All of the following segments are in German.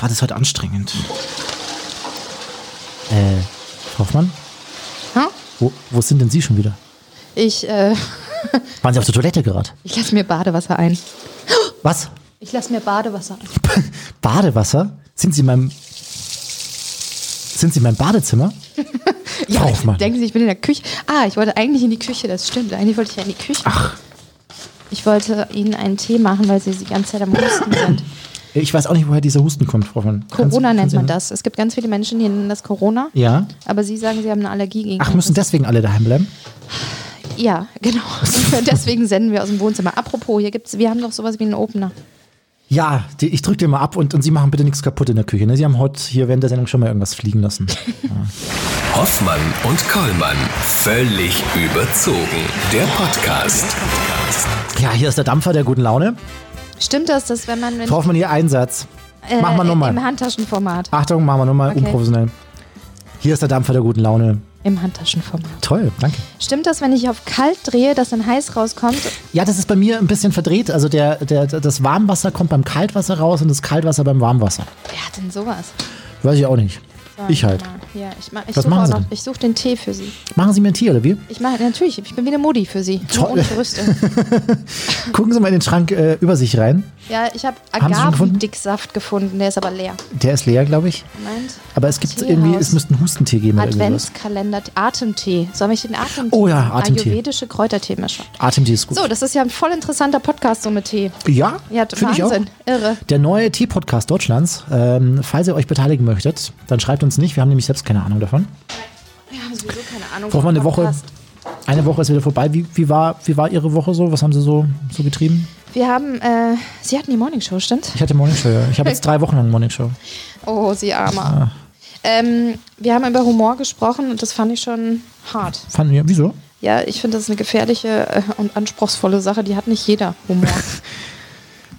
war das heute anstrengend. Äh, Hoffmann, Hm? wo, wo sind denn Sie schon wieder? Ich, äh, Waren Sie auf der Toilette gerade? ich lasse mir Badewasser ein. Was? Ich lasse mir Badewasser ein. Badewasser? Sind Sie in meinem. Sind Sie in meinem Badezimmer? Ja, Frau Hoffmann. denken Sie, ich bin in der Küche. Ah, ich wollte eigentlich in die Küche, das stimmt. Eigentlich wollte ich ja in die Küche. Ach. Ich wollte Ihnen einen Tee machen, weil Sie die ganze Zeit am Husten sind. Ich weiß auch nicht, woher dieser Husten kommt, Frau. Kannst- Corona nennt man das. Es gibt ganz viele Menschen, die nennen das Corona. Ja. Aber Sie sagen, Sie haben eine Allergie gegen Ach, müssen deswegen alle daheim bleiben? Ja, genau. Und deswegen senden wir aus dem Wohnzimmer. Apropos, hier gibt's, wir haben doch sowas wie einen Opener. Ja, die, ich drücke dir mal ab und, und Sie machen bitte nichts kaputt in der Küche. Ne? Sie haben heute hier während der Sendung schon mal irgendwas fliegen lassen. Hoffmann und Kollmann. Völlig überzogen. Der Podcast. Ja, hier ist der Dampfer der guten Laune. Stimmt das, dass wenn man Frau Hoffmann, Ihr Einsatz. äh, Mach mal nochmal. im Handtaschenformat, Achtung, machen wir nochmal Okay. unprofessionell. Hier ist der Dampfer der guten Laune. im Handtaschenformat. Toll, danke. Stimmt das, wenn ich auf kalt drehe, dass dann heiß rauskommt? Ja, das ist bei mir ein bisschen verdreht. Also der, der, das Warmwasser kommt beim Kaltwasser raus und das Kaltwasser beim Warmwasser. Wer hat denn sowas? Weiß ich auch nicht. So, Ich halt. mal. Ja, ich mach, ich Was suche machen auch Sie noch. Ich suche den Tee für Sie. Machen Sie mir ein Tee, oder wie? Ich mache natürlich, ich bin wie eine Mutti für Sie. Toll. ohne Brüste. Gucken Sie mal in den Schrank äh, über sich rein. Ja, ich habe schon gefunden? Agavendicksaft gefunden, der ist aber leer. Der ist leer, glaube ich. Moment. Aber es gibt irgendwie, es müsste einen Hustentee geben. Adventskalender, Atemtee. Soll ich den Atemtee? Oh ja? Atemtee. Ayurvedische Kräuterteemische. Atemtee ist gut. So, das ist ja ein voll interessanter Podcast so mit Tee. ja, Ja, finde ich auch. Irre. Der neue Tee-Podcast Deutschlands. Ähm, falls ihr euch beteiligen möchtet, dann schreibt uns nicht. Wir haben nämlich selbst keine Ahnung davon. Wir haben sowieso keine Ahnung. Braucht man eine Woche. Eine Woche ist wieder vorbei. Wie, wie, war, wie war Ihre Woche so? Was haben Sie so, so getrieben? Wir haben, äh, Sie hatten die Morningshow, stimmt? Ich hatte Morningshow. Ja. Ich habe jetzt drei Wochen lang Morningshow. Oh, Sie Ah. Armer. Ähm, wir haben über Humor gesprochen und das fand ich schon hart. Fanden wir, wieso? Ja, ich finde, das ist eine gefährliche äh, und anspruchsvolle Sache. Die hat nicht jeder Humor.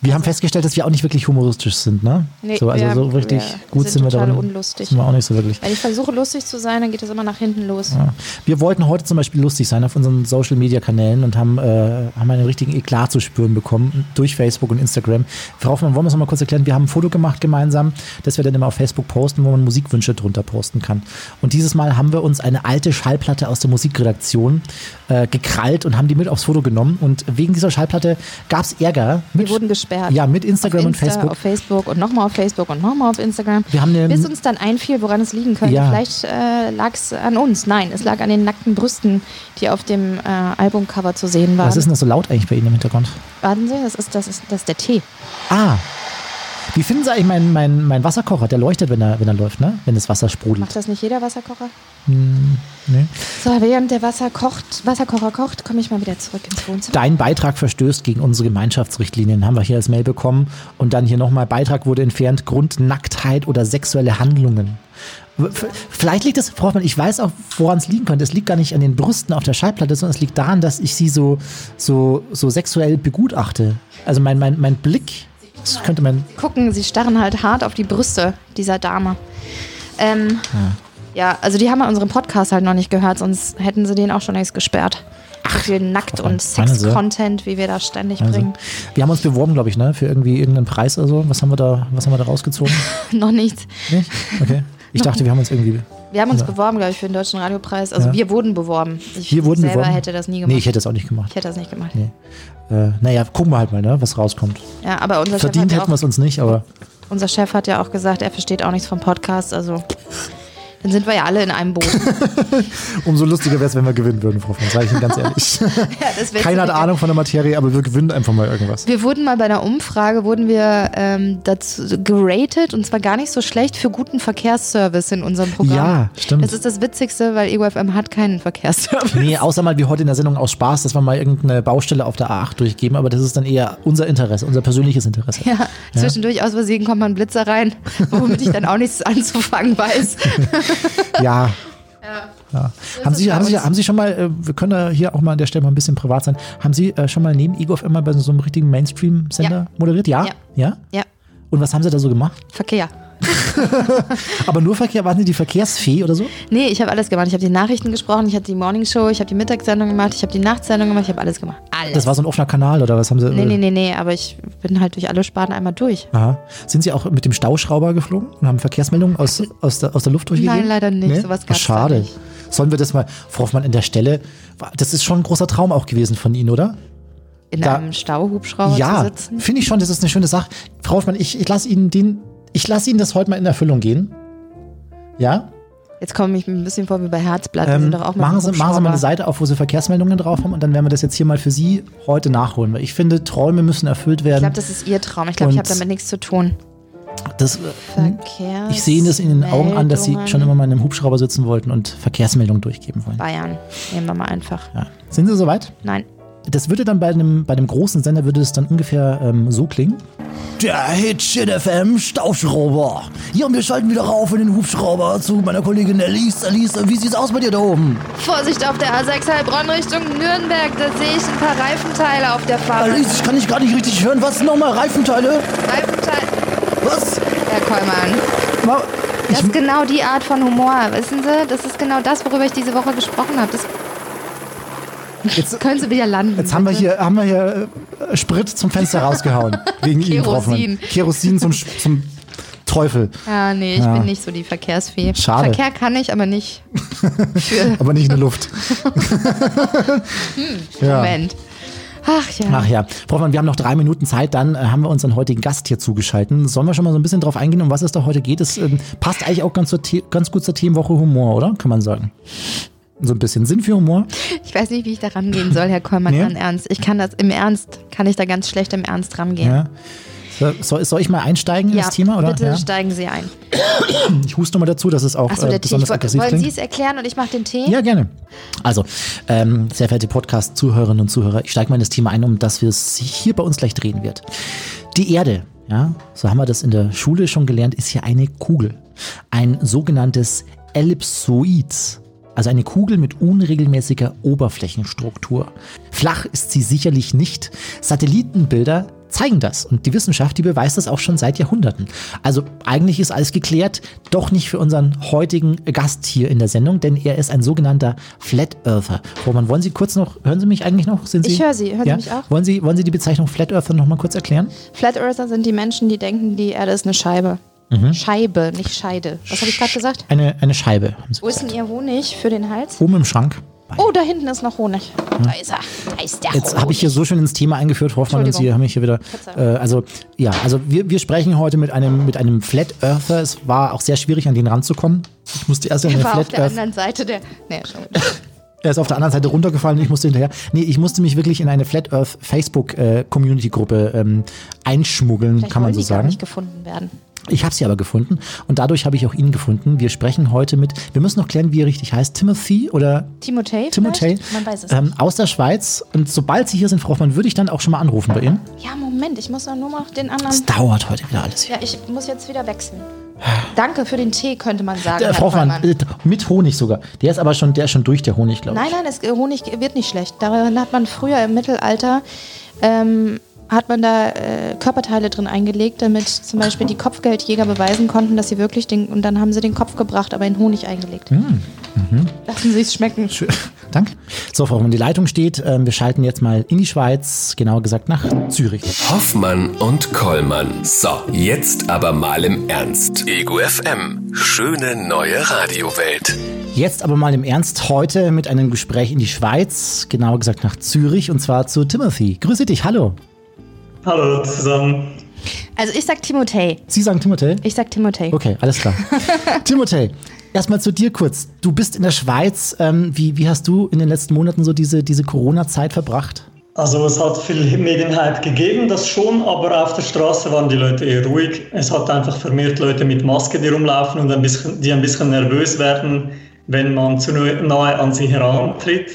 Wir haben festgestellt, dass wir auch nicht wirklich humoristisch sind, ne? Nee, so, also so richtig wir gut sind sind wir darin. unlustig. Sind wir auch nicht so wirklich. Wenn ich versuche, lustig zu sein, dann geht das immer nach hinten los. Ja. Wir wollten heute zum Beispiel lustig sein auf unseren Social Media Kanälen und haben, äh, haben einen richtigen Eklat zu spüren bekommen durch Facebook und Instagram. Frau Hoffmann, wollen wir es nochmal kurz erklären? Wir haben ein Foto gemacht gemeinsam, das wir dann immer auf Facebook posten, wo man Musikwünsche drunter posten kann. Und dieses Mal haben wir uns eine alte Schallplatte aus der Musikredaktion äh, gekrallt und haben die mit aufs Foto genommen. Und wegen dieser Schallplatte gab es Ärger. Mit, Wir wurden gesperrt. Ja, mit Instagram auf und Insta, Facebook. Auf Facebook und nochmal auf Facebook und nochmal auf Instagram. Wir haben Bis uns dann einfiel, woran es liegen könnte. Ja. Vielleicht äh, lag es an uns. Nein, es lag an den nackten Brüsten, die auf dem äh, Albumcover zu sehen waren. Was ist denn das so laut eigentlich bei Ihnen im Hintergrund? Warten Sie, das ist, das, ist, das ist der Tee. Ah. Wie finden Sie eigentlich meinen mein, mein Wasserkocher? Der leuchtet, wenn er, wenn er läuft, ne? Wenn das Wasser sprudelt. Macht das nicht jeder Wasserkocher? Nee. So, während der Wasser kocht, Wasserkocher kocht, komme ich mal wieder zurück ins Wohnzimmer. Dein Beitrag verstößt gegen unsere Gemeinschaftsrichtlinien, haben wir hier als Mail bekommen. Und dann hier nochmal, Beitrag wurde entfernt, Grund Nacktheit oder sexuelle Handlungen. Vielleicht liegt es, Frau Hoffmann, ich weiß auch, woran es liegen könnte. Es liegt gar nicht an den Brüsten auf der Schallplatte, sondern es liegt daran, dass ich sie so, so, so sexuell begutachte. Also mein, mein, mein Blick, das könnte man, Gucken, sie starren halt hart auf die Brüste dieser Dame. Ähm, ja. also die haben wir unseren Podcast halt noch nicht gehört, sonst hätten sie den auch schon längst gesperrt. so viel Nackt- und? Sex-Content, wie wir da ständig also, bringen. wir haben uns beworben, glaube ich, ne, für irgendwie irgendeinen Preis oder so. Was haben wir da, was haben wir da rausgezogen? noch nichts. Nicht? Okay. Ich dachte, wir haben uns irgendwie. Wir haben uns beworben, glaube ich, für den Deutschen Radiopreis. Also Ja. wir wurden beworben. Ich Wir wurden selber beworben. hätte das nie gemacht. Nee, ich hätte das auch nicht gemacht. ich hätte das nicht gemacht. Nee. Äh, naja, gucken wir halt mal, ne, was rauskommt. Ja, aber unser Chef, Verdient hat ja hätten wir es uns nicht, aber unser Chef hat ja auch gesagt, er versteht auch nichts vom Podcast. Also dann sind wir ja alle in einem Boot. umso lustiger wäre es, wenn wir gewinnen würden, Frau Franz, sage ich Ihnen ganz ehrlich. ja, Keiner hat Ahnung von der Materie, aber wir gewinnen einfach mal irgendwas. Wir wurden mal bei einer Umfrage, wurden wir ähm, dazu geratet und zwar gar nicht so schlecht für guten Verkehrsservice in unserem Programm. Ja, stimmt. Das ist das Witzigste, weil EUFM hat keinen Verkehrsservice. Nee, außer mal wie heute in der Sendung aus Spaß, dass wir mal irgendeine Baustelle auf der A8 durchgeben, aber das ist dann eher unser Interesse, unser persönliches Interesse. Ja, zwischendurch aus Versehen kommt mal ein Blitzer rein, womit ich dann auch nichts anzufangen weiß. Ja. Ja. Haben, ist Sie, haben, Sie, haben Sie schon mal, äh, wir können da hier auch mal an der Stelle mal ein bisschen privat sein, haben Sie äh, schon mal neben EGOF immer bei so einem richtigen Mainstream-Sender Ja. moderiert? Ja? Ja. ja? Ja, Und was haben Sie da so gemacht? Verkehr. Aber nur Verkehr, waren Sie die Verkehrsfee oder so? Nee, ich habe alles gemacht. Ich habe die Nachrichten gesprochen, ich habe die Morningshow, ich habe die Mittagssendung gemacht, ich habe die Nachtsendung gemacht, ich habe alles gemacht. Alles. Das war so ein offener Kanal oder was haben Sie? nee, nee, nee, nee, aber ich bin halt durch alle Sparten einmal durch. Aha. Sind Sie auch mit dem Stauschrauber geflogen und haben Verkehrsmeldungen aus, aus, der, aus der Luft durchgegeben? Nein, leider nicht. Sowas Ach, gab's da Schade. nicht. Sollen wir das mal, Frau Hoffmann, in der Stelle, das ist schon ein großer Traum auch gewesen von Ihnen, oder? In Da- einem Stauhubschrauber zu ja, sitzen. finde ich schon, das ist eine schöne Sache. Frau Hoffmann, ich, ich lasse Ihnen den, ich lasse Ihnen das heute mal in Erfüllung gehen. Ja? Jetzt komme ich mir ein bisschen vor wie bei Herzblatt. Ähm, sind doch auch mal machen, Sie, machen Sie mal eine Seite auf, wo Sie Verkehrsmeldungen drauf haben und dann werden wir das jetzt hier mal für Sie heute nachholen. Weil ich finde, Träume müssen erfüllt Ich werden. glaube, das ist Ihr Traum. Ich glaube, ich habe damit nichts zu tun. das, äh, Verkehrs ich sehe Ihnen das in den Augen an, dass Sie schon immer mal in einem Hubschrauber sitzen wollten und Verkehrsmeldungen durchgeben wollen. Bayern. Nehmen wir mal einfach. Ja. Sind Sie soweit? Nein. Das würde dann bei einem, bei einem großen Sender würde es dann ungefähr ähm, so klingen. Der Hitshit FM Stauschrauber. Ja, und wir schalten wieder rauf in den Hubschrauber zu meiner Kollegin Alice. Alice, wie sieht's aus bei dir da oben? Vorsicht auf der A6 Heilbronn Richtung Nürnberg. Da sehe ich ein paar Reifenteile auf der Fahrt. Alice, ich kann dich gar nicht richtig hören. Was nochmal? Reifenteile? Reifenteile. Was? Herr Kollmann. Ma- Das ist genau die Art von Humor. Wissen Sie, das ist genau das, worüber ich diese Woche gesprochen habe. Das Jetzt, können Sie wieder landen. jetzt haben wir hier, haben wir hier äh, Sprit zum Fenster rausgehauen. Wegen Ihnen, Frau Hoffmann. Kerosin. Kerosin zum, zum Teufel. Ja, nee, ich Ja. bin nicht so die Verkehrsfee. Schade. Verkehr kann ich, aber nicht. Aber nicht in der Luft. ja. Moment. Ach ja. Ach ja, Frau Hoffmann, wir haben noch drei Minuten Zeit, dann äh, haben wir unseren heutigen Gast hier zugeschalten. Sollen wir schon mal so ein bisschen drauf eingehen, um was es da heute geht? Es ähm, passt eigentlich auch ganz, ganz gut zur Themenwoche Humor, oder? Kann man sagen. So ein bisschen Sinn für Humor. Ich weiß nicht, wie ich da rangehen soll, Herr Kollmann, Nee? Ernst. Ich kann das im Ernst, kann ich da ganz schlecht im Ernst rangehen. Ja. So, soll, soll ich mal einsteigen in Ja, das Thema, oder? bitte Ja. steigen Sie ein. Ich huste nochmal dazu, dass es auch Achso, äh, Tee. Besonders woll- aggressiv Wollen klingt. Sie es erklären und ich mache den Tee? Ja, gerne. Also, ähm, sehr verehrte Podcast-Zuhörerinnen und Zuhörer, ich steige mal in das Thema ein, um das wir es hier bei uns gleich drehen wird. Die Erde, ja, so haben wir das in der Schule schon gelernt, ist ja eine Kugel. Ein sogenanntes Ellipsoid. Also eine Kugel mit unregelmäßiger Oberflächenstruktur. Flach ist sie sicherlich nicht. Satellitenbilder zeigen das und die Wissenschaft, die beweist das auch schon seit Jahrhunderten. Also eigentlich ist alles geklärt, doch nicht für unseren heutigen Gast hier in der Sendung, denn er ist ein sogenannter Flat Earther. Roman, wollen Sie kurz noch, hören Sie mich eigentlich noch? Sind Sie, Ich höre Sie. Hören Sie ja? mich auch? Wollen Sie, wollen Sie die Bezeichnung Flat Earther noch mal kurz erklären? Flat Earther sind die Menschen, die denken, die Erde ist eine Scheibe. Mhm. Scheibe, nicht Scheide. Was habe ich gerade gesagt? Eine, eine Scheibe, haben Sie Wo ist denn Ihr Honig für den Hals? Oben im Schrank. Oh, da hinten ist noch Honig. Da ist er. Da ist der Jetzt habe ich hier so schön ins Thema eingeführt, Hoffmann, und Sie haben mich hier wieder. Äh, also, ja, also wir, wir sprechen heute mit einem, mit einem Flat Earther. Es war auch sehr schwierig, an den ranzukommen. Ich musste erst in eine war auf Flat der Earth. anderen Seite der. Nee, schon. Er ist auf der anderen Seite runtergefallen und ich musste hinterher. Nee, ich musste mich wirklich in eine Flat Earth Facebook äh, Community Gruppe ähm, einschmuggeln, Vielleicht kann man so die gar sagen. nicht gefunden werden. Ich habe sie aber gefunden und dadurch habe ich auch ihn gefunden. Wir sprechen heute mit, wir müssen noch klären, wie er richtig heißt, Timothy oder Timothée? Vielleicht? Man weiß es ähm, aus der Schweiz. Und sobald Sie hier sind, Frau Hoffmann, würde ich dann auch schon mal anrufen bei Ihnen. Ja, Moment, ich muss doch nur noch den anderen. Es dauert heute wieder alles hier. Ja, ich muss jetzt wieder wechseln. Danke für den Tee, könnte man sagen. Der, Herr Frau Hoffmann, äh, mit Honig sogar. Der ist aber schon, der ist schon durch, der Honig, glaube ich. Nein, nein, es, Honig wird nicht schlecht. Darin hat man früher im Mittelalter ähm, hat man da äh, Körperteile drin eingelegt, damit zum Beispiel die Kopfgeldjäger beweisen konnten, dass sie wirklich den und dann haben sie den Kopf gebracht, aber in Honig eingelegt. Hm, mhm. Lassen Sie es schmecken. Schön. Danke. So, Frau Hoffmann, die Leitung steht. Ähm, wir schalten jetzt mal in die Schweiz, genauer gesagt nach Zürich. Hoffmann und Kollmann. So, jetzt aber mal im Ernst. Ego FM. Schöne neue Radiowelt. Jetzt aber mal im Ernst heute mit einem Gespräch in die Schweiz, genauer gesagt nach Zürich und zwar zu Timothy. Grüße dich, hallo. Hallo zusammen. Also ich sag Timothée. Sie sagen Timothy? Ich sag Timothée. Okay, alles klar. Timothy, erstmal zu dir kurz. Du bist in der Schweiz. Ähm, wie, wie hast du in den letzten Monaten so diese, diese Corona-Zeit verbracht? Also es hat viel Medienhype gegeben, das schon, aber auf der Straße waren die Leute eher ruhig. Es hat einfach vermehrt Leute mit Maske, die rumlaufen und ein bisschen, die ein bisschen nervös werden, wenn man zu nahe an sie herantritt.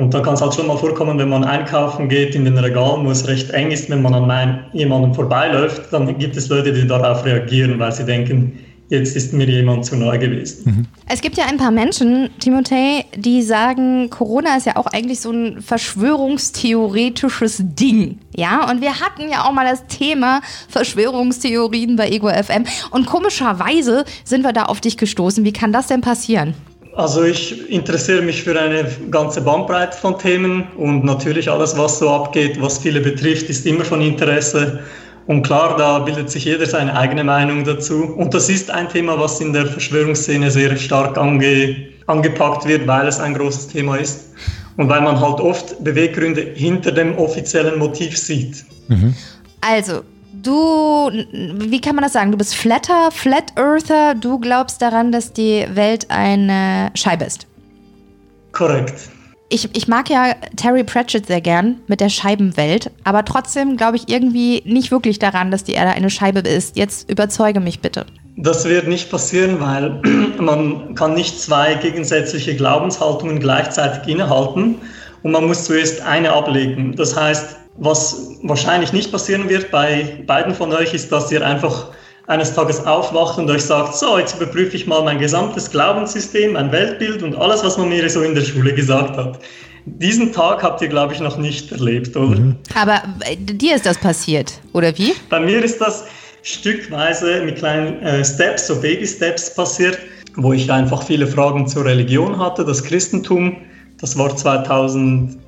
Und da kann es halt schon mal vorkommen, wenn man einkaufen geht in den Regalen, wo es recht eng ist, wenn man an mein, jemandem vorbeiläuft, dann gibt es Leute, die darauf reagieren, weil sie denken, jetzt ist mir jemand zu nahe gewesen. Es gibt ja ein paar Menschen, Timothée, die sagen, Corona ist ja auch eigentlich so ein verschwörungstheoretisches Ding. Ja, und wir hatten ja auch mal das Thema Verschwörungstheorien bei Ego FM. Und komischerweise sind wir da auf dich gestoßen. Wie kann das denn passieren? Also ich interessiere mich für eine ganze Bandbreite von Themen und natürlich alles, was so abgeht, was viele betrifft, ist immer von Interesse. Und klar, da bildet sich jeder seine eigene Meinung dazu. Und das ist ein Thema, was in der Verschwörungsszene sehr stark ange, angepackt wird, weil es ein großes Thema ist. Und weil man halt oft Beweggründe hinter dem offiziellen Motiv sieht. Mhm. Also, du, wie kann man das sagen? Du bist Flatter, Flat Earther. Du glaubst daran, dass die Welt eine Scheibe ist. Korrekt. Ich, ich mag ja Terry Pratchett sehr gern mit der Scheibenwelt, aber trotzdem glaube ich irgendwie nicht wirklich daran, dass die Erde eine Scheibe ist. Jetzt überzeuge mich bitte. Das wird nicht passieren, weil man kann nicht zwei gegensätzliche Glaubenshaltungen gleichzeitig innehalten und man muss zuerst eine ablegen. Das heißt, was wahrscheinlich nicht passieren wird bei beiden von euch, ist, dass ihr einfach eines Tages aufwacht und euch sagt, so, jetzt überprüfe ich mal mein gesamtes Glaubenssystem, mein Weltbild und alles, was man mir so in der Schule gesagt hat. Diesen Tag habt ihr, glaube ich, noch nicht erlebt, oder? Mhm. Aber äh, dir ist das passiert, oder wie? Bei mir ist das stückweise mit kleinen äh, Steps, so Baby-Steps passiert, wo ich einfach viele Fragen zur Religion hatte, das Christentum. Das war 2018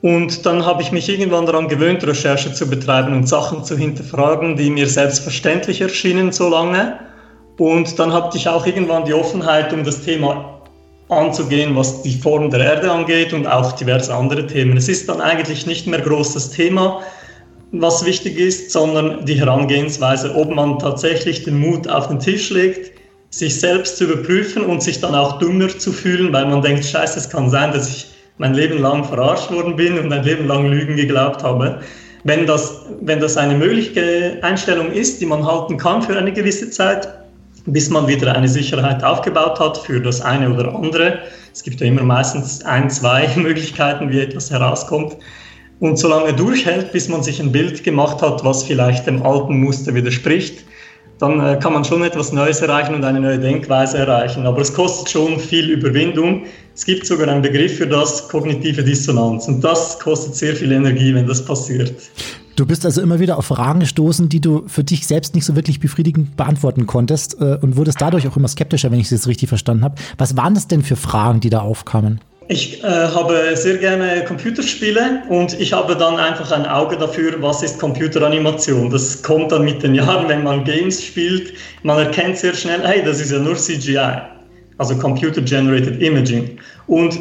und dann habe ich mich irgendwann daran gewöhnt, Recherche zu betreiben und Sachen zu hinterfragen, die mir selbstverständlich erschienen so lange. Und dann hatte ich auch irgendwann die Offenheit, um das Thema anzugehen, was die Form der Erde angeht und auch diverse andere Themen. Es ist dann eigentlich nicht mehr groß das Thema, was wichtig ist, sondern die Herangehensweise, ob man tatsächlich den Mut auf den Tisch legt, sich selbst zu überprüfen und sich dann auch dümmer zu fühlen, weil man denkt, scheiße, es kann sein, dass ich mein Leben lang verarscht worden bin und mein Leben lang Lügen geglaubt habe. Wenn das, wenn das eine mögliche Einstellung ist, die man halten kann für eine gewisse Zeit, bis man wieder eine Sicherheit aufgebaut hat für das eine oder andere. Es gibt ja immer meistens ein, zwei Möglichkeiten, wie etwas herauskommt. Und solange durchhält, bis man sich ein Bild gemacht hat, was vielleicht dem alten Muster widerspricht, dann äh, kann man schon etwas Neues erreichen und eine neue Denkweise erreichen. Aber es kostet schon viel Überwindung. Es gibt sogar einen Begriff für das, kognitive Dissonanz. Und das kostet sehr viel Energie, wenn das passiert. Du bist also immer wieder auf Fragen gestoßen, die du für dich selbst nicht so wirklich befriedigend beantworten konntest äh, und wurdest dadurch auch immer skeptischer, wenn ich es jetzt richtig verstanden habe. Was waren das denn für Fragen, die da aufkamen? Ich äh, habe sehr gerne Computerspiele und ich habe dann einfach ein Auge dafür, was ist Computeranimation. Das kommt dann mit den Jahren, wenn man Games spielt. Man erkennt sehr schnell, hey, das ist ja nur CGI, also Computer Generated Imaging. Und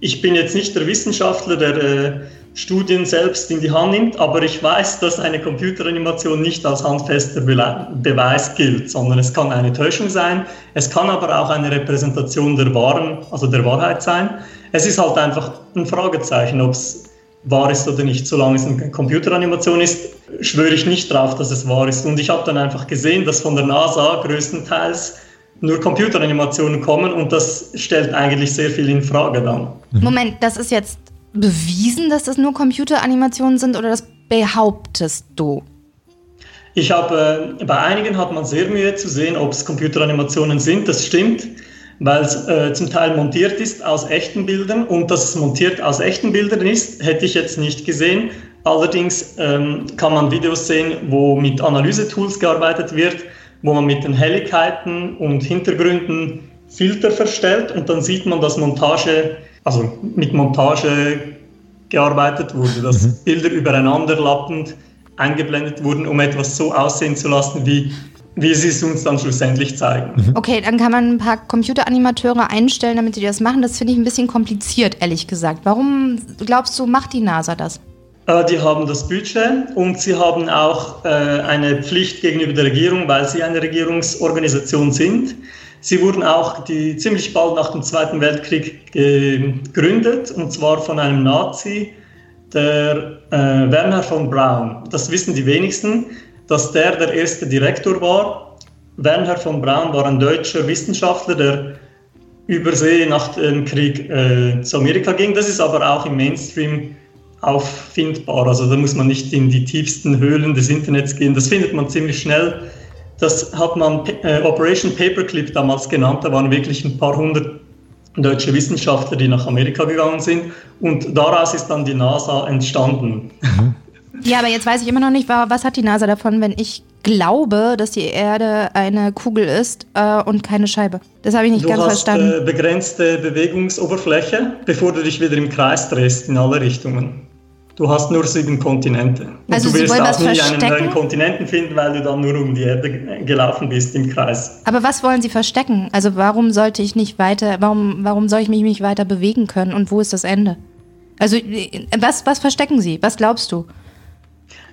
ich bin jetzt nicht der Wissenschaftler, der äh, Studien selbst in die Hand nimmt, aber ich weiß, dass eine Computeranimation nicht als handfester Beweis gilt, sondern es kann eine Täuschung sein, es kann aber auch eine Repräsentation der wahren, also der Wahrheit sein. Es ist halt einfach ein Fragezeichen, ob es wahr ist oder nicht. Solange es eine Computeranimation ist, schwöre ich nicht drauf, dass es wahr ist. Und ich habe dann einfach gesehen, dass von der NASA größtenteils nur Computeranimationen kommen und das stellt eigentlich sehr viel in Frage dann. Moment, das ist jetzt bewiesen, dass das nur Computeranimationen sind oder das behauptest du? Ich habe, äh, bei einigen hat man sehr Mühe zu sehen, ob es Computeranimationen sind. Das stimmt, weil es äh, zum Teil montiert ist aus echten Bildern und dass es montiert aus echten Bildern ist, hätte ich jetzt nicht gesehen. Allerdings ähm, kann man Videos sehen, wo mit Analysetools gearbeitet wird, wo man mit den Helligkeiten und Hintergründen Filter verstellt und dann sieht man, dass Montage also mit Montage gearbeitet wurde, dass mhm. Bilder übereinander lappend eingeblendet wurden, um etwas so aussehen zu lassen, wie, wie sie es uns dann schlussendlich zeigen. Mhm. Okay, dann kann man ein paar Computeranimateure einstellen, damit sie das machen. Das finde ich ein bisschen kompliziert, ehrlich gesagt. Warum glaubst du, macht die NASA das? Äh, die haben das Budget und sie haben auch äh, eine Pflicht gegenüber der Regierung, weil sie eine Regierungsorganisation sind. Sie wurden auch die, ziemlich bald nach dem Zweiten Weltkrieg gegründet, und zwar von einem Nazi, der äh, Werner von Braun. Das wissen die wenigsten, dass der der erste Direktor war. Werner von Braun war ein deutscher Wissenschaftler, der über See nach dem Krieg äh, zu Amerika ging. Das ist aber auch im Mainstream auffindbar. Also da muss man nicht in die tiefsten Höhlen des Internets gehen. Das findet man ziemlich schnell das hat man äh, Operation Paperclip damals genannt. Da waren wirklich ein paar hundert deutsche Wissenschaftler, die nach Amerika gegangen sind. Und daraus ist dann die NASA entstanden. Mhm. Ja, aber jetzt weiß ich immer noch nicht, was hat die NASA davon, wenn ich glaube, dass die Erde eine Kugel ist äh, und keine Scheibe. Das habe ich nicht du ganz hast, verstanden. Äh, begrenzte Bewegungsoberfläche, bevor du dich wieder im Kreis drehst in alle Richtungen. Du hast nur sieben Kontinente. Und also du wirst Sie wollen auch nie verstecken? einen neuen Kontinenten finden, weil du dann nur um die Erde gelaufen bist im Kreis. Aber was wollen Sie verstecken? Also warum sollte ich nicht weiter, warum, warum soll ich mich nicht weiter bewegen können und wo ist das Ende? Also äh, was, was verstecken Sie? Was glaubst du?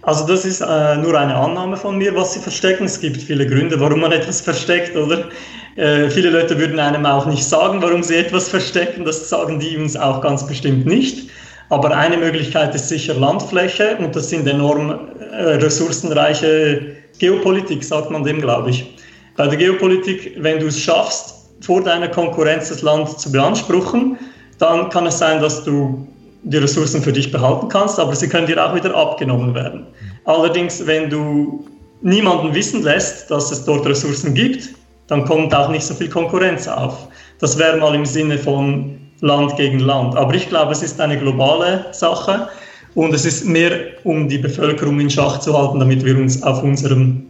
Also das ist äh, nur eine Annahme von mir, was sie verstecken. Es gibt viele Gründe, warum man etwas versteckt, oder? Äh, viele Leute würden einem auch nicht sagen, warum sie etwas verstecken. Das sagen die uns auch ganz bestimmt nicht. Aber eine Möglichkeit ist sicher Landfläche und das sind enorm äh, ressourcenreiche Geopolitik, sagt man dem, glaube ich. Bei der Geopolitik, wenn du es schaffst, vor deiner Konkurrenz das Land zu beanspruchen, dann kann es sein, dass du die Ressourcen für dich behalten kannst, aber sie können dir auch wieder abgenommen werden. Allerdings, wenn du niemanden wissen lässt, dass es dort Ressourcen gibt, dann kommt auch nicht so viel Konkurrenz auf. Das wäre mal im Sinne von Land gegen Land. Aber ich glaube, es ist eine globale Sache und es ist mehr, um die Bevölkerung in Schach zu halten, damit wir uns auf unserem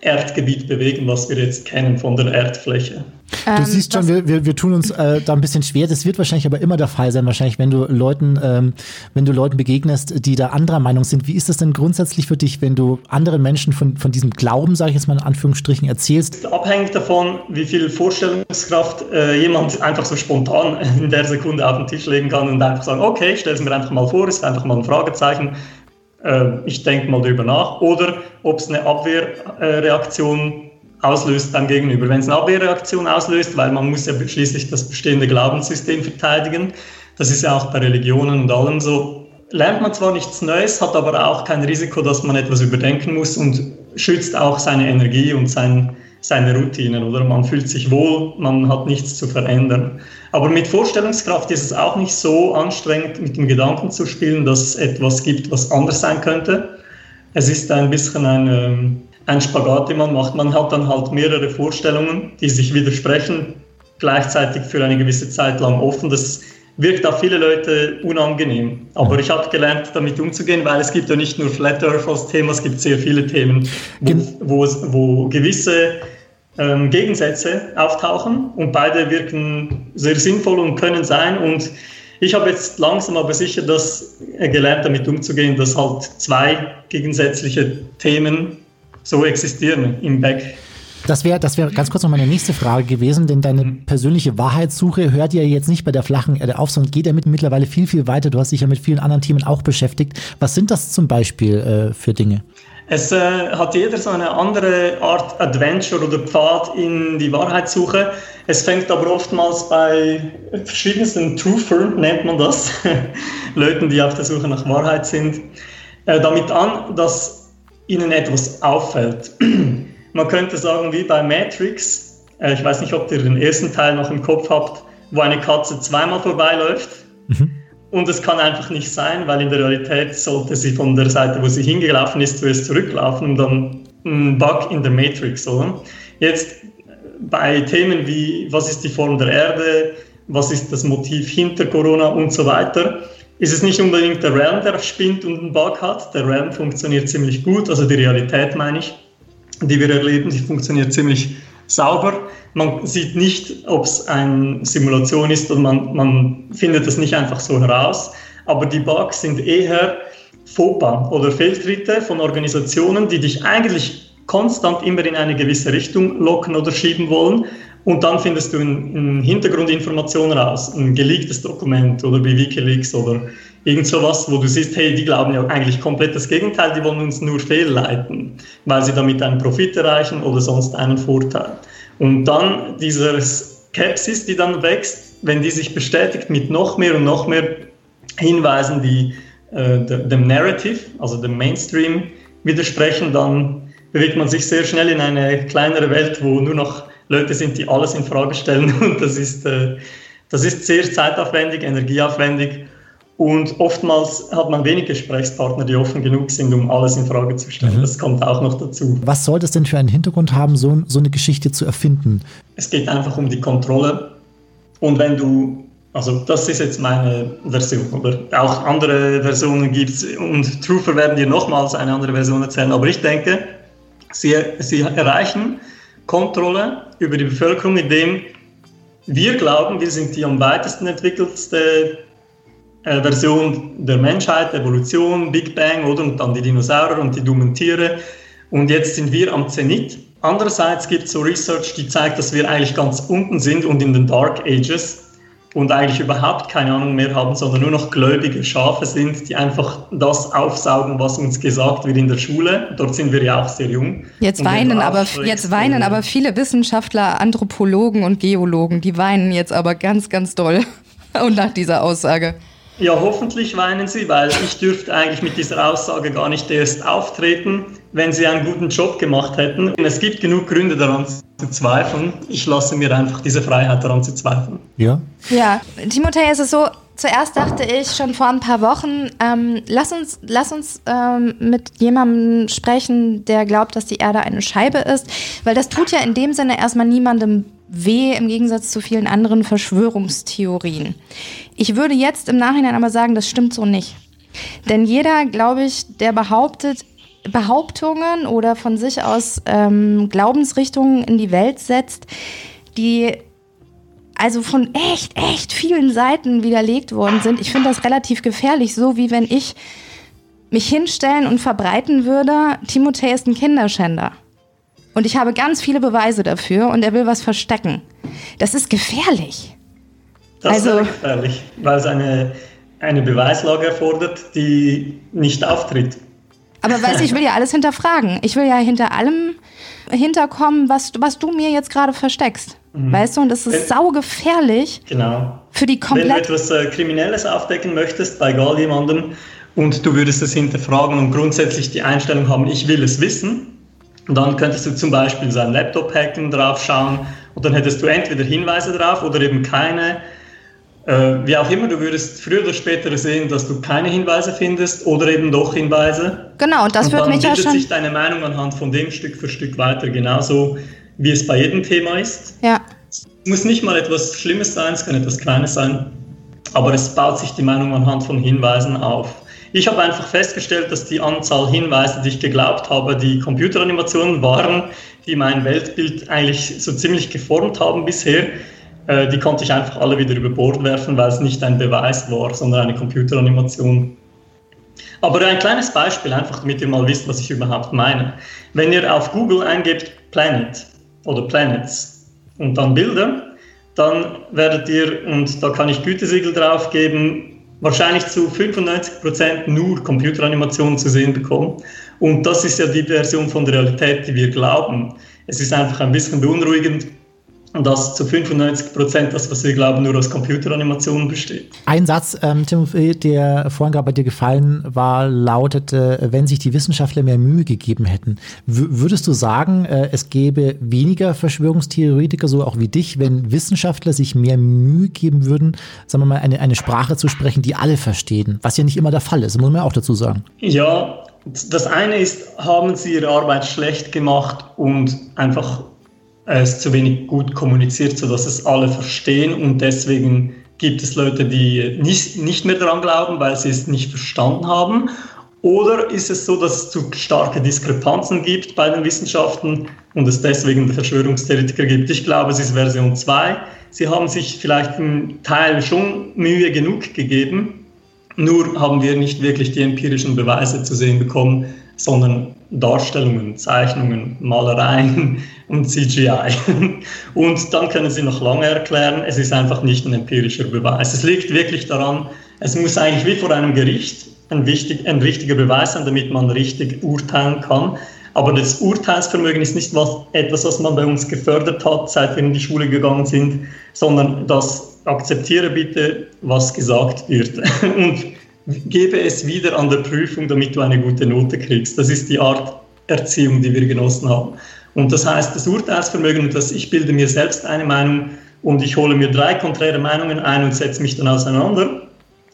Erdgebiet bewegen, was wir jetzt kennen von der Erdfläche. Du ähm, siehst schon, wir, wir, wir tun uns äh, da ein bisschen schwer. Das wird wahrscheinlich aber immer der Fall sein, wahrscheinlich, wenn du Leuten, ähm, wenn du Leuten begegnest, die da anderer Meinung sind. Wie ist das denn grundsätzlich für dich, wenn du anderen Menschen von, von diesem Glauben, sage ich jetzt mal in Anführungsstrichen, erzählst? Abhängig davon, wie viel Vorstellungskraft äh, jemand einfach so spontan in der Sekunde auf den Tisch legen kann und einfach sagen, okay, stell es mir einfach mal vor, ist einfach mal ein Fragezeichen ich denke mal darüber nach, oder ob es eine Abwehrreaktion auslöst dann gegenüber. Wenn es eine Abwehrreaktion auslöst, weil man muss ja schließlich das bestehende Glaubenssystem verteidigen, das ist ja auch bei Religionen und allem so, lernt man zwar nichts Neues, hat aber auch kein Risiko, dass man etwas überdenken muss und schützt auch seine Energie und sein, seine Routinen, oder? Man fühlt sich wohl, man hat nichts zu verändern. Aber mit Vorstellungskraft ist es auch nicht so anstrengend, mit dem Gedanken zu spielen, dass es etwas gibt, was anders sein könnte. Es ist ein bisschen ein, ähm, ein Spagat, den man macht. Man hat dann halt mehrere Vorstellungen, die sich widersprechen, gleichzeitig für eine gewisse Zeit lang offen. Das wirkt auf viele Leute unangenehm. Aber ich habe gelernt, damit umzugehen, weil es gibt ja nicht nur Flat Earth als Thema, es gibt sehr viele Themen, wo, wo, wo gewisse ähm, Gegensätze auftauchen und beide wirken sehr sinnvoll und können sein. Und ich habe jetzt langsam aber sicher das äh, gelernt, damit umzugehen, dass halt zwei gegensätzliche Themen so existieren im Back. Das wäre das wär ganz kurz noch meine nächste Frage gewesen, denn deine mhm. persönliche Wahrheitssuche hört ja jetzt nicht bei der flachen Erde auf, sondern geht damit mittlerweile viel, viel weiter. Du hast dich ja mit vielen anderen Themen auch beschäftigt. Was sind das zum Beispiel äh, für Dinge? Es äh, hat jeder so eine andere Art Adventure oder Pfad in die Wahrheitssuche. Es fängt aber oftmals bei verschiedensten Truther, nennt man das, Leuten, die auf der Suche nach Wahrheit sind, äh, damit an, dass ihnen etwas auffällt. man könnte sagen, wie bei Matrix, äh, ich weiß nicht, ob ihr den ersten Teil noch im Kopf habt, wo eine Katze zweimal vorbeiläuft. Mhm. Und es kann einfach nicht sein, weil in der Realität sollte sie von der Seite, wo sie hingelaufen ist, zuerst zurücklaufen und dann ein Bug in der Matrix, oder? Jetzt bei Themen wie, was ist die Form der Erde, was ist das Motiv hinter Corona und so weiter, ist es nicht unbedingt der Realm, der spinnt und einen Bug hat. Der Realm funktioniert ziemlich gut, also die Realität meine ich, die wir erleben, die funktioniert ziemlich sauber. Man sieht nicht, ob es eine Simulation ist und man, man findet das nicht einfach so heraus. Aber die Bugs sind eher Fauxpas oder Fehltritte von Organisationen, die dich eigentlich konstant immer in eine gewisse Richtung locken oder schieben wollen. Und dann findest du in, in Hintergrundinformationen raus, ein geleaktes Dokument oder wie Wikileaks oder irgend sowas, wo du siehst, hey, die glauben ja eigentlich komplett das Gegenteil, die wollen uns nur fehlleiten, weil sie damit einen Profit erreichen oder sonst einen Vorteil. Und dann dieser Skepsis, die dann wächst, wenn die sich bestätigt mit noch mehr und noch mehr Hinweisen, die äh, dem Narrative, also dem Mainstream widersprechen, dann bewegt man sich sehr schnell in eine kleinere Welt, wo nur noch Leute sind, die alles in Frage stellen. Und das ist, äh, das ist sehr zeitaufwendig, energieaufwendig und oftmals hat man wenig Gesprächspartner, die offen genug sind, um alles in Frage zu stellen. Mhm. Das kommt auch noch dazu. Was sollte es denn für einen Hintergrund haben, so, so eine Geschichte zu erfinden? Es geht einfach um die Kontrolle. Und wenn du Also das ist jetzt meine Version. Aber auch andere Versionen gibt es und Truther werden dir nochmals eine andere Version erzählen. Aber ich denke, sie, sie erreichen Kontrolle über die Bevölkerung, indem wir glauben, wir sind die am weitesten entwickelste Version der Menschheit, Evolution, Big Bang oder und dann die Dinosaurier und die dummen Tiere. Und jetzt sind wir am Zenit. Andererseits gibt es so Research, die zeigt, dass wir eigentlich ganz unten sind und in den Dark Ages und eigentlich überhaupt keine Ahnung mehr haben, sondern nur noch gläubige Schafe sind, die einfach das aufsaugen, was uns gesagt wird in der Schule. Dort sind wir ja auch sehr jung. Jetzt weinen aber jetzt weinen aber viele Wissenschaftler, Anthropologen und Geologen, die weinen jetzt aber ganz ganz doll und nach dieser Aussage. Ja, hoffentlich weinen sie, weil ich dürfte eigentlich mit dieser Aussage gar nicht erst auftreten, wenn sie einen guten Job gemacht hätten. Es gibt genug Gründe daran zu zweifeln. Ich lasse mir einfach diese Freiheit daran zu zweifeln. Ja. Ja, Timothée, ist es so, zuerst dachte ich schon vor ein paar Wochen, ähm, lass uns, lass uns ähm, mit jemandem sprechen, der glaubt, dass die Erde eine Scheibe ist, weil das tut ja in dem Sinne erstmal niemandem weh im Gegensatz zu vielen anderen Verschwörungstheorien. Ich würde jetzt im Nachhinein aber sagen, das stimmt so nicht. Denn jeder, glaube ich, der behauptet, Behauptungen oder von sich aus ähm, Glaubensrichtungen in die Welt setzt, die also von echt, echt vielen Seiten widerlegt worden sind. Ich finde das relativ gefährlich, so wie wenn ich mich hinstellen und verbreiten würde, Timothée ist ein Kinderschänder. Und ich habe ganz viele Beweise dafür und er will was verstecken. Das ist gefährlich. Das also, ist gefährlich, weil es eine, eine Beweislage erfordert, die nicht auftritt. Aber weißt du, ich will ja alles hinterfragen. Ich will ja hinter allem hinterkommen, was, was du mir jetzt gerade versteckst. Mhm. Weißt du, und das ist saugefährlich genau. für die komplette... Wenn du etwas äh, Kriminelles aufdecken möchtest bei gar jemandem und du würdest es hinterfragen und grundsätzlich die Einstellung haben, ich will es wissen, und dann könntest du zum Beispiel seinen Laptop hacken, drauf schauen und dann hättest du entweder Hinweise drauf oder eben keine. Äh, wie auch immer, du würdest früher oder später sehen, dass du keine Hinweise findest oder eben doch Hinweise. Genau, und das und wird mich ja schon. Dann sich deine Meinung anhand von dem Stück für Stück weiter, genauso wie es bei jedem Thema ist. Ja. Es muss nicht mal etwas Schlimmes sein, es kann etwas Kleines sein, aber es baut sich die Meinung anhand von Hinweisen auf. Ich habe einfach festgestellt, dass die Anzahl Hinweise, die ich geglaubt habe, die Computeranimationen waren, die mein Weltbild eigentlich so ziemlich geformt haben bisher, äh, die konnte ich einfach alle wieder über Bord werfen, weil es nicht ein Beweis war, sondern eine Computeranimation. Aber ein kleines Beispiel, einfach damit ihr mal wisst, was ich überhaupt meine. Wenn ihr auf Google eingebt Planet oder Planets und dann Bilder, dann werdet ihr, und da kann ich Gütesiegel drauf geben, wahrscheinlich zu 95 Prozent nur Computeranimationen zu sehen bekommen. Und das ist ja die Version von der Realität, die wir glauben. Es ist einfach ein bisschen beunruhigend, dass zu 95 Prozent das, was wir glauben, nur aus Computeranimationen besteht. Ein Satz, ähm, Timothy, der vorhin gerade bei dir gefallen war, lautete, wenn sich die Wissenschaftler mehr Mühe gegeben hätten. W würdest du sagen, äh, es gäbe weniger Verschwörungstheoretiker, so auch wie dich, wenn Wissenschaftler sich mehr Mühe geben würden, sagen wir mal, eine, eine Sprache zu sprechen, die alle verstehen, was ja nicht immer der Fall ist, muss man auch dazu sagen. Ja, das eine ist, haben sie ihre Arbeit schlecht gemacht und einfach es zu wenig gut kommuniziert, sodass es alle verstehen und deswegen gibt es Leute, die nicht, nicht mehr daran glauben, weil sie es nicht verstanden haben. Oder ist es so, dass es zu starke Diskrepanzen gibt bei den Wissenschaften und es deswegen Verschwörungstheoretiker gibt? Ich glaube, es ist Version 2. Sie haben sich vielleicht im Teil schon Mühe genug gegeben, nur haben wir nicht wirklich die empirischen Beweise zu sehen bekommen, sondern Darstellungen, Zeichnungen, Malereien und CGI. Und dann können Sie noch lange erklären, es ist einfach nicht ein empirischer Beweis. Es liegt wirklich daran, es muss eigentlich wie vor einem Gericht ein, wichtig, ein richtiger Beweis sein, damit man richtig urteilen kann. Aber das Urteilsvermögen ist nicht was, etwas, was man bei uns gefördert hat, seit wir in die Schule gegangen sind, sondern das akzeptiere bitte, was gesagt wird. Und gebe es wieder an der Prüfung, damit du eine gute Note kriegst. Das ist die Art Erziehung, die wir genossen haben. Und das heißt, das Urteilsvermögen, dass ich bilde mir selbst eine Meinung und ich hole mir drei konträre Meinungen ein und setze mich dann auseinander,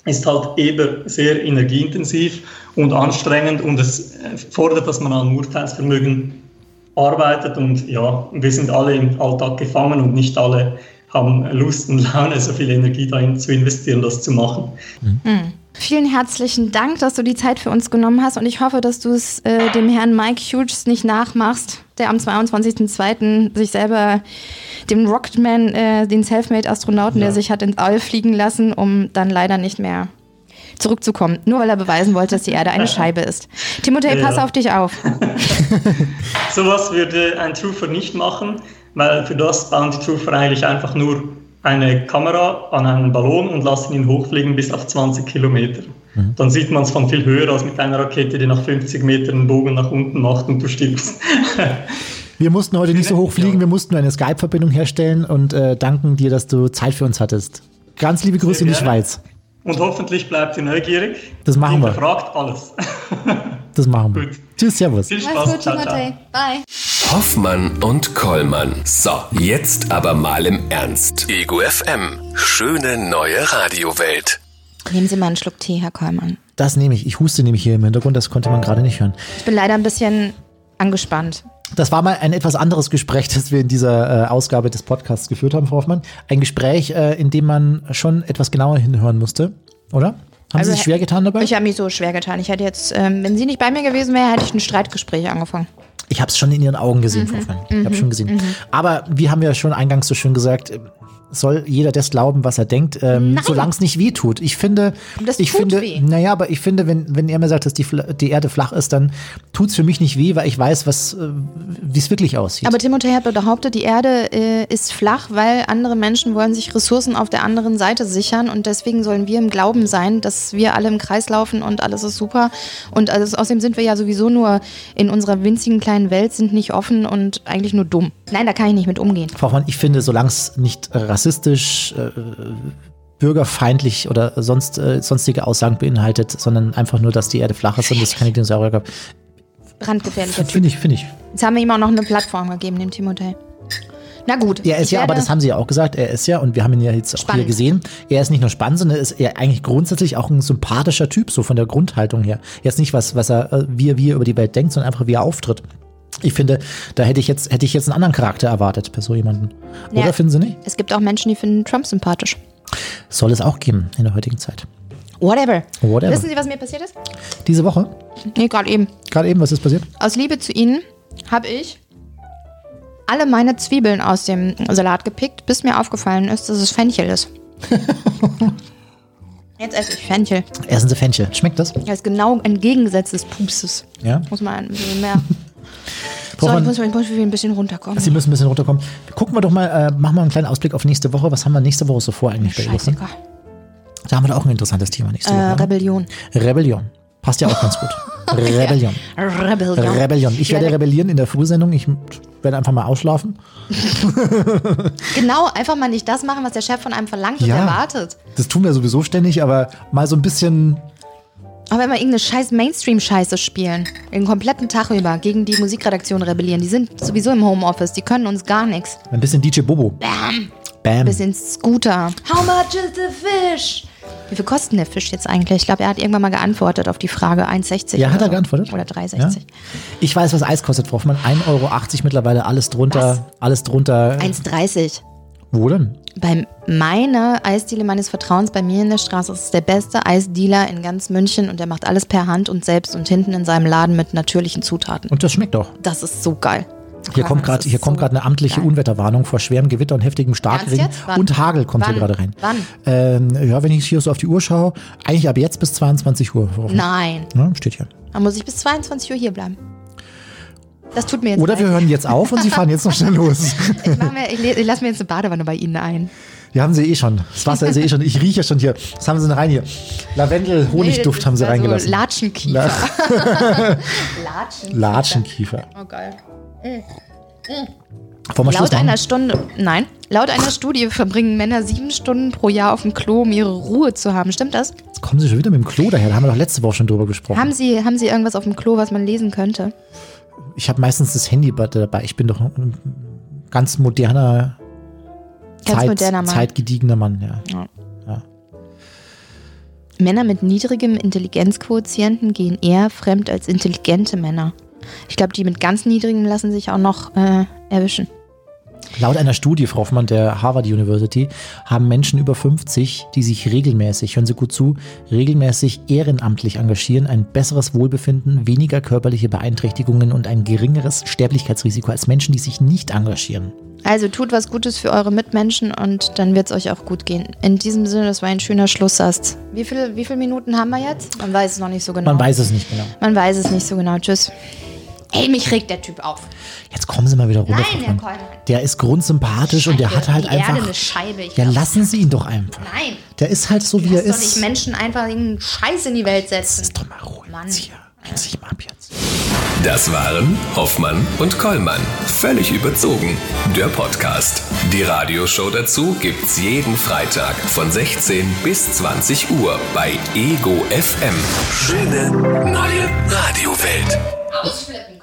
ist halt eben sehr energieintensiv und anstrengend und es fordert, dass man an Urteilsvermögen arbeitet und ja, wir sind alle im Alltag gefangen und nicht alle haben Lust und Laune, so viel Energie dahin zu investieren, das zu machen. Mhm. Vielen herzlichen Dank, dass du die Zeit für uns genommen hast und ich hoffe, dass du es äh, dem Herrn Mike Hughes nicht nachmachst, der am 22.02. sich selber dem Rocketman, äh, den Selfmade-Astronauten, ja. der sich hat ins All fliegen lassen, um dann leider nicht mehr zurückzukommen, nur weil er beweisen wollte, dass die Erde eine Scheibe ist. Timothée, pass auf dich auf. Sowas würde ein Trooper nicht machen, weil für das bauen die Trooper eigentlich einfach nur eine Kamera an einen Ballon und lassen ihn hochfliegen bis auf 20 Kilometer. Mhm. Dann sieht man es von viel höher als mit einer Rakete, die nach 50 Metern einen Bogen nach unten macht und du stirbst. Wir mussten heute nicht so hoch fliegen, wir mussten eine Skype-Verbindung herstellen und äh, danken dir, dass du Zeit für uns hattest. Ganz liebe Grüße in die Schweiz. Und hoffentlich bleibt ihr neugierig. Das machen wir. Fragt alles. das machen wir. Gut. Tschüss, Servus. Viel Spaß. Gut, ciao, ciao. Bye. Hoffmann und Kollmann. So, jetzt aber mal im Ernst. Ego FM. Schöne neue Radiowelt. Nehmen Sie mal einen Schluck Tee, Herr Kollmann. Das nehme ich. Ich huste nämlich hier im Hintergrund, das konnte man gerade nicht hören. Ich bin leider ein bisschen angespannt. Das war mal ein etwas anderes Gespräch, das wir in dieser äh, Ausgabe des Podcasts geführt haben, Frau Hoffmann. Ein Gespräch, äh, in dem man schon etwas genauer hinhören musste, oder? Haben also, Sie sich schwer getan dabei? Ich habe mich so schwer getan. Ich hätte jetzt, ähm, wenn sie nicht bei mir gewesen wäre, hätte ich ein Streitgespräch angefangen. Ich habe es schon in Ihren Augen gesehen, mhm. Frau Hoffmann. Ich habe schon gesehen. Mhm. Aber wir haben ja schon eingangs so schön gesagt, soll jeder das glauben, was er denkt, ähm, solange es nicht weh tut. Ich finde, das ich finde, weh. naja, aber ich finde, wenn, wenn er mir sagt, dass die, die Erde flach ist, dann tut es für mich nicht weh, weil ich weiß, was, äh, wie es wirklich aussieht. Aber Timothy hat behauptet, die Erde äh, ist flach, weil andere Menschen wollen sich Ressourcen auf der anderen Seite sichern und deswegen sollen wir im Glauben sein, dass wir alle im Kreis laufen und alles ist super. Und also, außerdem sind wir ja sowieso nur in unserer winzigen kleinen Welt, sind nicht offen und eigentlich nur dumm. Nein, da kann ich nicht mit umgehen. Frau Hoffmann, ich finde, solange es nicht rassistisch, äh, bürgerfeindlich oder sonst, äh, sonstige Aussagen beinhaltet, sondern einfach nur, dass die Erde flach ist und es keine Dinosaurier gab. Brandgefährlicher Typ. Finde ich, finde ich. Jetzt haben wir ihm auch noch eine Plattform gegeben, dem Timothée. Na gut. Er ist ja, aber das haben Sie ja auch gesagt, er ist ja, und wir haben ihn ja jetzt spannend. auch hier gesehen, er ist nicht nur spannend, sondern er ist er eigentlich grundsätzlich auch ein sympathischer Typ, so von der Grundhaltung her. Er ist nicht was, was er, äh, wie er, wie er über die Welt denkt, sondern einfach wie er auftritt. Ich finde, da hätte ich jetzt, hätte ich jetzt einen anderen Charakter erwartet bei so jemandem. Oder ja, finden Sie nicht? Es gibt auch Menschen, die finden Trump sympathisch. Soll es auch geben in der heutigen Zeit. Whatever. Whatever. Wissen Sie, was mir passiert ist? Diese Woche? Nee, gerade eben. Gerade eben, was ist passiert? Aus Liebe zu Ihnen habe ich alle meine Zwiebeln aus dem Salat gepickt, bis mir aufgefallen ist, dass es Fenchel ist. Jetzt esse ich Fenchel. Essen Sie Fenchel. Schmeckt das? Das ist genau entgegengesetzt des Pupses. Ja? Muss man ein bisschen mehr. so, ich muss, ich muss ein bisschen runterkommen. Sie müssen ein bisschen runterkommen. Gucken wir doch mal, äh, machen wir einen kleinen Ausblick auf nächste Woche. Was haben wir nächste Woche so vor eigentlich bei Ihnen? Da haben wir doch auch ein interessantes Thema nächste äh, Woche. Rebellion. Rebellion. Passt ja auch ganz gut. Rebellion. Rebellion. Rebellion. Ich werde rebellieren in der Frühsendung. Ich werde einfach mal ausschlafen. genau, einfach mal nicht das machen, was der Chef von einem verlangt ja, und erwartet. Das tun wir sowieso ständig, aber mal so ein bisschen. Aber immer irgendeine scheiß Mainstream-Scheiße spielen. Den kompletten Tag über gegen die Musikredaktion rebellieren. Die sind sowieso im Homeoffice, die können uns gar nichts. Ein bisschen DJ Bobo. Bam. Bam. Ein bisschen Scooter. How much is the fish? Wie viel kostet der Fisch jetzt eigentlich? Ich glaube, er hat irgendwann mal geantwortet auf die Frage 1,60. Ja, hat er so. geantwortet? Oder 3,60. Ja. Ich weiß, was Eis kostet, Frau Hoffmann. 1,80 Euro mittlerweile, alles drunter. Was? Alles drunter. 1,30. Wo denn? Bei meiner Eisdiele meines Vertrauens bei mir in der Straße das ist der beste Eisdealer in ganz München und der macht alles per Hand und selbst und hinten in seinem Laden mit natürlichen Zutaten. Und das schmeckt auch. Das ist so geil. Hier kommt gerade hier kommt gerade eine amtliche geil. Unwetterwarnung vor schwerem Gewitter und heftigem Starkregen und Hagel kommt Wann? hier gerade rein. Wann? Ähm, ja, wenn ich hier so auf die Uhr schaue, eigentlich ab jetzt bis 22 Uhr. Nein. Ja, steht hier. Dann muss ich bis 22 Uhr hier bleiben. Das tut mir jetzt Oder wir hören jetzt auf und Sie fahren jetzt noch schnell los. Ich, mir, ich, lasse mir jetzt eine Badewanne bei Ihnen ein. Die haben sie eh schon. Das Wasser ist eh schon. Ich rieche ja schon hier. Was haben sie denn rein hier? Lavendel, Honigduft Nee, haben sie war reingelassen. Latschenkiefer. La Latschenkiefer. Latschenkiefer. Oh, geil. Wir Schluss Laut einer Stunde, nein, laut einer Studie verbringen Männer sieben Stunden pro Jahr auf dem Klo, um ihre Ruhe zu haben. Stimmt das? Jetzt kommen sie schon wieder mit dem Klo daher. Da haben wir doch letzte Woche schon drüber gesprochen. Haben Sie, haben Sie irgendwas auf dem Klo, was man lesen könnte? Ich habe meistens das Handy bei- dabei. Ich bin doch ein ganz moderner, Ganz Zeit, moderner Mann. zeitgediegener Mann. Ja. Ja. Ja. Männer mit niedrigem Intelligenzquotienten gehen eher fremd als intelligente Männer. Ich glaube, die mit ganz niedrigem lassen sich auch noch äh, erwischen. Laut einer Studie, Frau Hoffmann, der Harvard University, haben Menschen über 50, die sich regelmäßig, hören Sie gut zu, regelmäßig ehrenamtlich engagieren, ein besseres Wohlbefinden, weniger körperliche Beeinträchtigungen und ein geringeres Sterblichkeitsrisiko als Menschen, die sich nicht engagieren. Also tut was Gutes für eure Mitmenschen und dann wird es euch auch gut gehen. In diesem Sinne, das war ein schöner Schlusssatz. Wie, viel, wie viele Minuten haben wir jetzt? Man weiß es noch nicht so genau. Man weiß es nicht genau. Man weiß es nicht so genau. Tschüss. Ey, mich regt der Typ auf. Jetzt kommen Sie mal wieder runter. Nein, Herr. Kollmann. Der ist grundsympathisch und der Scheibe. hat halt Die einfach. Erde eine Scheibe. Ich ja, glaub. lassen Sie ihn doch einfach. Nein. Der ist halt so, wie er Lass doch nicht ist. Menschen einfach irgendeinen Scheiß in die Welt setzen. Ist doch mal ruhig. Mann. Jetzt hier. Sich mal ab jetzt. Das waren Hoffmann und Kollmann. Völlig überzogen. Der Podcast. Die Radioshow dazu gibt's jeden Freitag von 16 bis 20 Uhr bei Ego FM. Schöne neue Radiowelt. Ausflippen ich.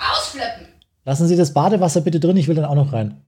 Ausflippen. Lassen Sie das Badewasser bitte drin, ich will dann auch noch rein.